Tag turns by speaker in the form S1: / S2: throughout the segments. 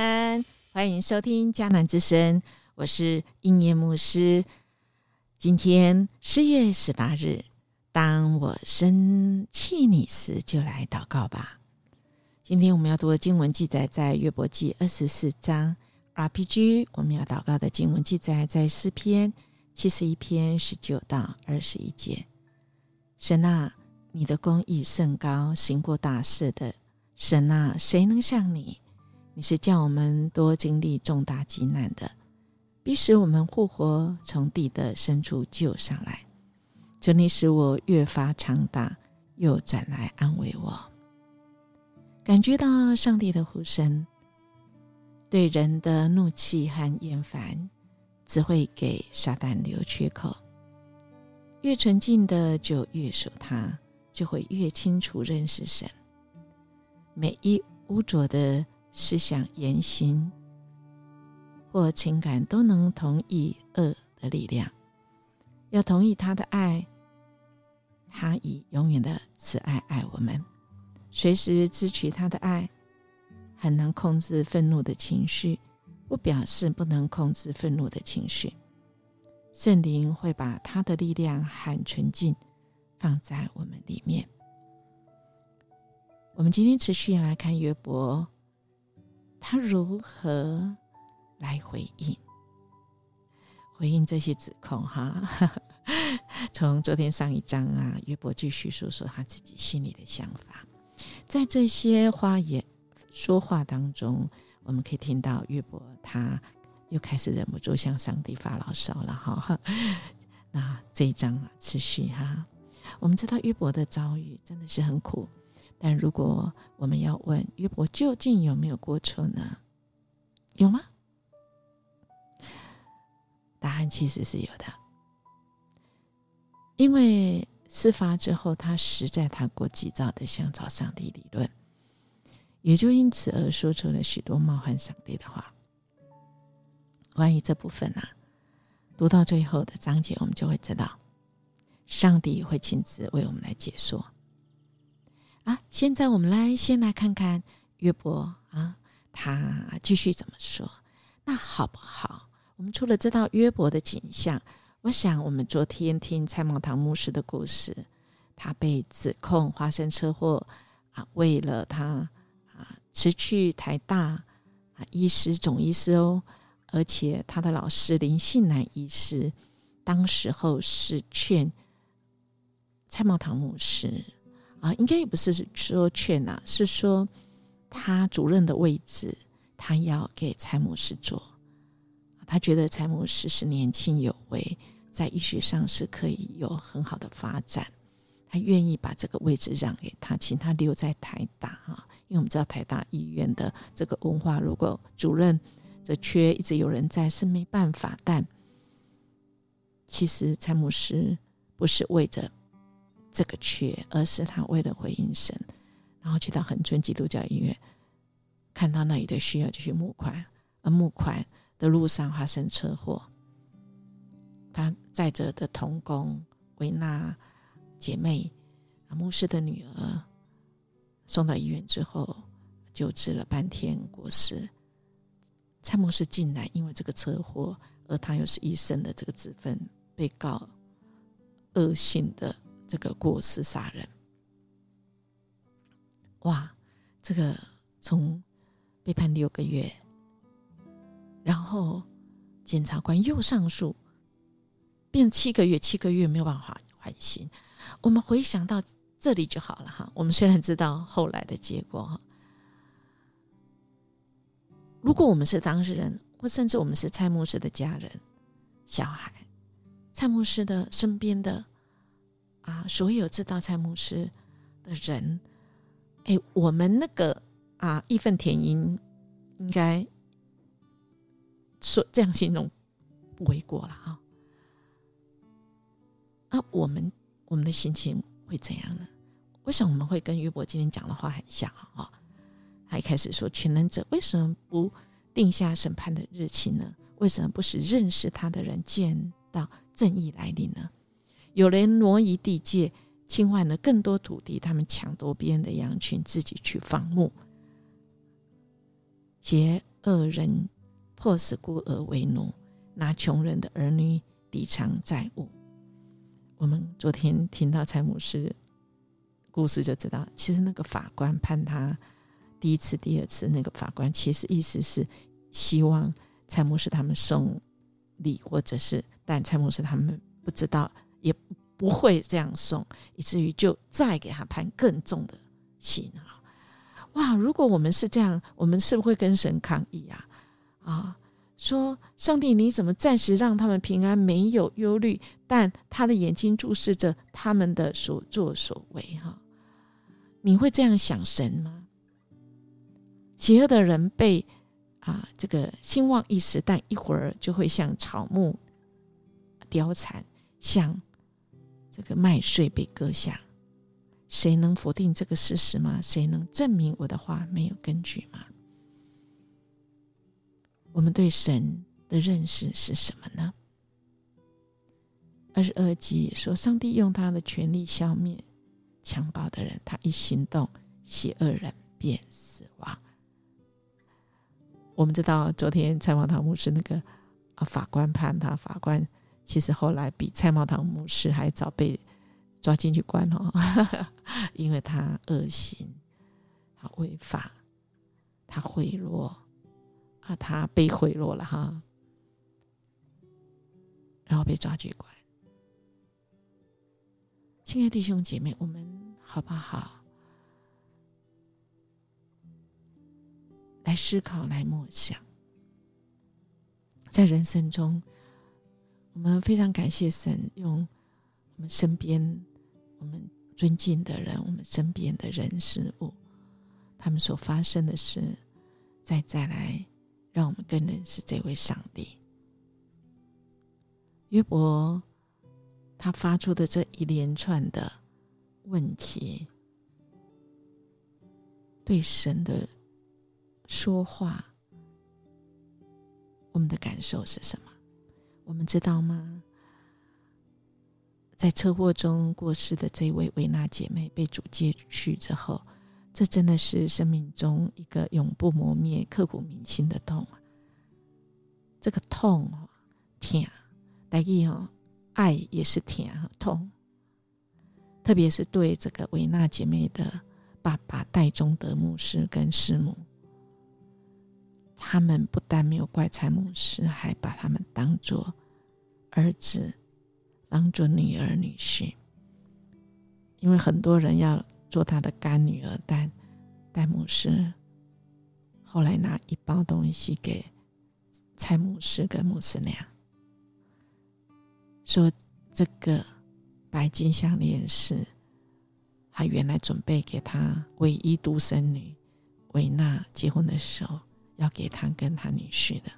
S1: 安，欢迎收听迦南之声，我是音乐牧师。今天四月十八日，当我生气你时，就来祷告吧。今天我们要读的经文记载在约伯记二十四章。RPG，我们要祷告的经文记载在诗篇七十一篇十九到二十一节。神啊，你的公义甚高，行过大事的神啊，谁能像你？你是叫我们多经历重大极难的，必使我们复活，从地的深处救上来。求你使我越发强大，又转来安慰我。感觉到上帝的呼声，对人的怒气和厌烦，只会给撒旦留缺口。越纯净的就越守他，就会越清楚认识神。每一污浊的。思想、言行或情感都能同意恶的力量，要同意他的爱，他以永远的慈爱爱我们，随时支取他的爱，很难控制愤怒的情绪，不表示不能控制愤怒的情绪。圣灵会把他的力量和纯净放在我们里面。我们今天持续来看约伯。他如何来回应？回应这些指控？哈，从昨天上一章啊，约伯继续说说他自己心里的想法。在这些话言说话当中，我们可以听到约伯他又开始忍不住向上帝发牢骚了。哈，那这一章啊，持续哈。我们知道约伯的遭遇真的是很苦。但如果我们要问约伯究竟有没有过错呢？有吗？答案其实是有的，因为事发之后，他实在太过急躁的想找上帝理论，也就因此而说出了许多冒犯上帝的话。关于这部分呢，读到最后的章节，我们就会知道，上帝会亲自为我们来解说。啊，现在我们来先来看看约伯啊，他继续怎么说？那好不好？我们除了知道约伯的景象，我想我们昨天听蔡茂堂牧师的故事，他被指控发生车祸啊，为了他啊辞去台大啊医师总医师哦，而且他的老师林信南医师，当时候是劝蔡茂堂牧师。啊，应该也不是说劝啊，是说他主任的位置，他要给蔡牧师做。他觉得蔡牧师是年轻有为，在医学上是可以有很好的发展，他愿意把这个位置让给他，请他留在台大啊。因为我们知道台大医院的这个文化，如果主任这缺一直有人在是没办法。但其实蔡牧师不是为着。这个缺，而是他为了回应神，然后去到恒春基督教医院，看到那里的需要就去募款，而募款的路上发生车祸，他载着的童工维娜姐妹啊牧师的女儿送到医院之后救治了半天过世，蔡牧师进来因为这个车祸，而他又是医生的这个职分被告恶性的。这个过失杀人，哇！这个从被判六个月，然后检察官又上诉，变七个月，七个月没有办法缓刑。我们回想到这里就好了哈。我们虽然知道后来的结果哈，如果我们是当事人，或甚至我们是蔡牧师的家人、小孩，蔡牧师的身边的。啊，所有知道蔡牧师的人，哎，我们那个啊义愤填膺，应该说这样形容不为过了啊。啊，我们我们的心情会怎样呢？我想我们会跟约伯今天讲的话很像啊。他一开始说，全能者为什么不定下审判的日期呢？为什么不使认识他的人见到正义来临呢？有人挪移地界，侵犯了更多土地，他们抢夺别人的羊群，自己去放牧。且恶人迫使孤儿为奴，拿穷人的儿女抵偿债务。我们昨天听到蔡牧师故事，就知道其实那个法官判他第一次、第二次，那个法官其实意思是希望蔡牧师他们送礼，或者是但蔡牧师他们不知道，也不会这样送，以至于就再给他判更重的刑啊！哇，如果我们是这样，我们是不是会跟神抗议啊？啊，说上帝，你怎么暂时让他们平安，没有忧虑，但他的眼睛注视着他们的所作所为？哈，你会这样想神吗？邪恶的人被啊这个兴旺一时，但一会儿就会像草木凋残，像这个麦穗被割下。谁能否定这个事实吗？谁能证明我的话没有根据吗？我们对神的认识是什么呢？二十二节说，上帝用他的权力消灭强暴的人，他一行动，邪恶人便死亡。我们知道，昨天蔡茂堂牧师那个啊法官判他，法官其实后来比蔡茂堂牧师还早被。抓进去关哦，因为他恶行，他违法，他贿赂啊，他被贿赂了哈，然后被抓去关。亲爱的弟兄姐妹，我们好不好来思考、来默想，在人生中，我们非常感谢神用我们身边。我们尊敬的人，我们身边的人事物，他们所发生的事，再再来，让我们更认识这位上帝。约伯他发出的这一连串的问题，对神的说话，我们的感受是什么？我们知道吗？在车祸中过世的这位维纳姐妹被主接去之后，这真的是生命中一个永不磨灭、刻骨铭心的痛啊！这个痛，痛，大意哦，爱也是痛痛。特别是对这个维纳姐妹的爸爸戴中德牧师跟师母，他们不但没有怪蔡牧师，还把他们当作儿子。当做女儿女婿，因为很多人要做他的干女儿，但戴牧师后来拿一包东西给蔡牧师跟牧师娘，说这个白金项链是他原来准备给他唯一独生女维娜结婚的时候要给他跟他女婿的，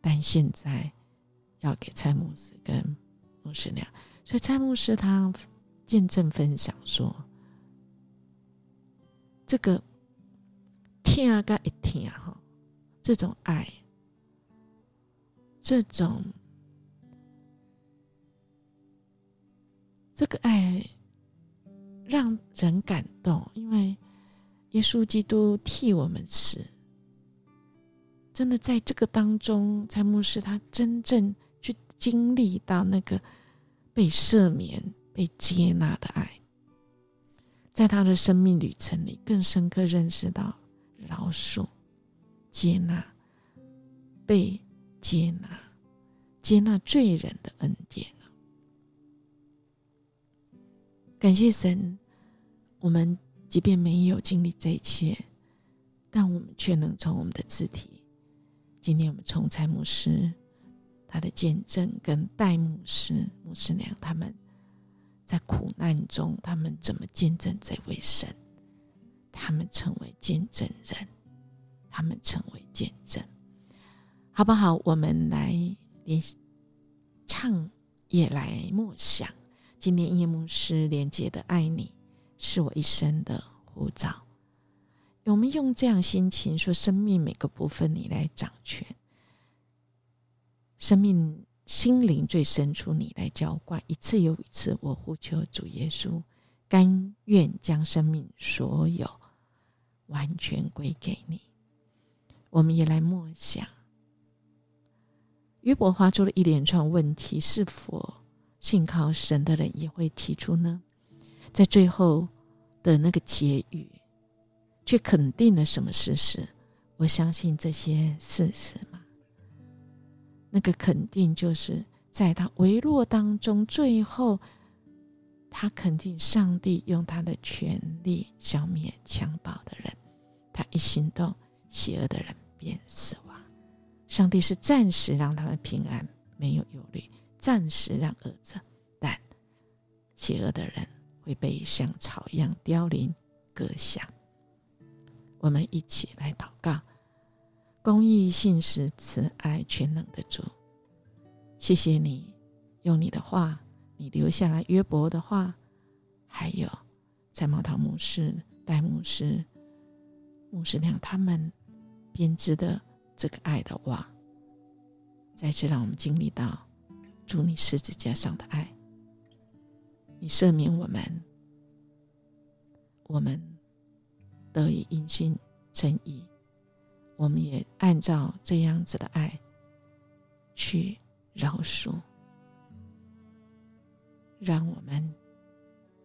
S1: 但现在要给蔡牧师跟。牧师那样，所以蔡牧师他见证分享说：“这个听啊，该一听啊，哈，这种爱，这种这个爱让人感动，因为耶稣基督替我们死，真的在这个当中，蔡牧师他真正经历到那个。”被赦免、被接纳的爱，在他的生命旅程里，更深刻认识到饶恕、接纳、被接纳、接纳罪人的恩典感谢神，我们即便没有经历这一切，但我们却能从我们的肢体，今天我们从蔡牧师。他的见证跟戴牧师、牧师娘他们在苦难中，他们怎么见证这位神？他们成为见证人，他们成为见证，好不好？我们来连唱，也来默想。今天夜牧师连接的爱你，是我一生的护照。我们用这样心情说：生命每个部分，你来掌权。生命心灵最深处，你来浇灌一次又一次。我呼求主耶稣，甘愿将生命所有完全归给你。我们也来默想。约伯花出了一连串问题，是否信靠神的人也会提出呢？在最后的那个结语，却肯定了什么事实？我相信这些事实吗？那个肯定就是在他微弱当中，最后他肯定上帝用他的权力消灭强暴的人，他一行动，邪恶的人便死亡。上帝是暂时让他们平安，没有忧虑，暂时让恶者，但邪恶的人会被像草一样凋零、割下。我们一起来祷告：公义、信实、慈爱、全能的主，谢谢你用你的话，你留下来约伯的话，还有在毛桃牧师、戴牧师、牧师娘他们编织的。这个爱的网，再次让我们经历到主你十字架上的爱，你赦免我们，我们得以因信称义，我们也按照这样子的爱去饶恕，让我们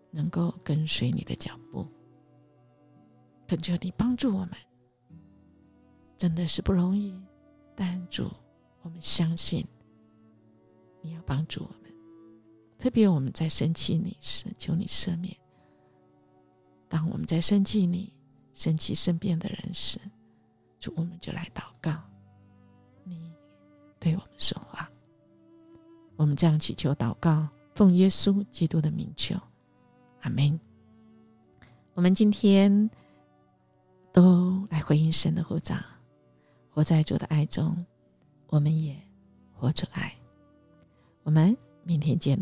S1: 能够跟随你的脚步，恳求你帮助我们。真的是不容易，但主，我们相信你要帮助我们。特别我们在生气你时，求你赦免；当我们在生气你、生气身边的人时，主，我们就来祷告，你对我们说话。我们这样祈求祷告，奉耶稣基督的名求，阿门。我们今天都来回应神的呼召。活在主的爱中，我们也活出爱。我们明天见。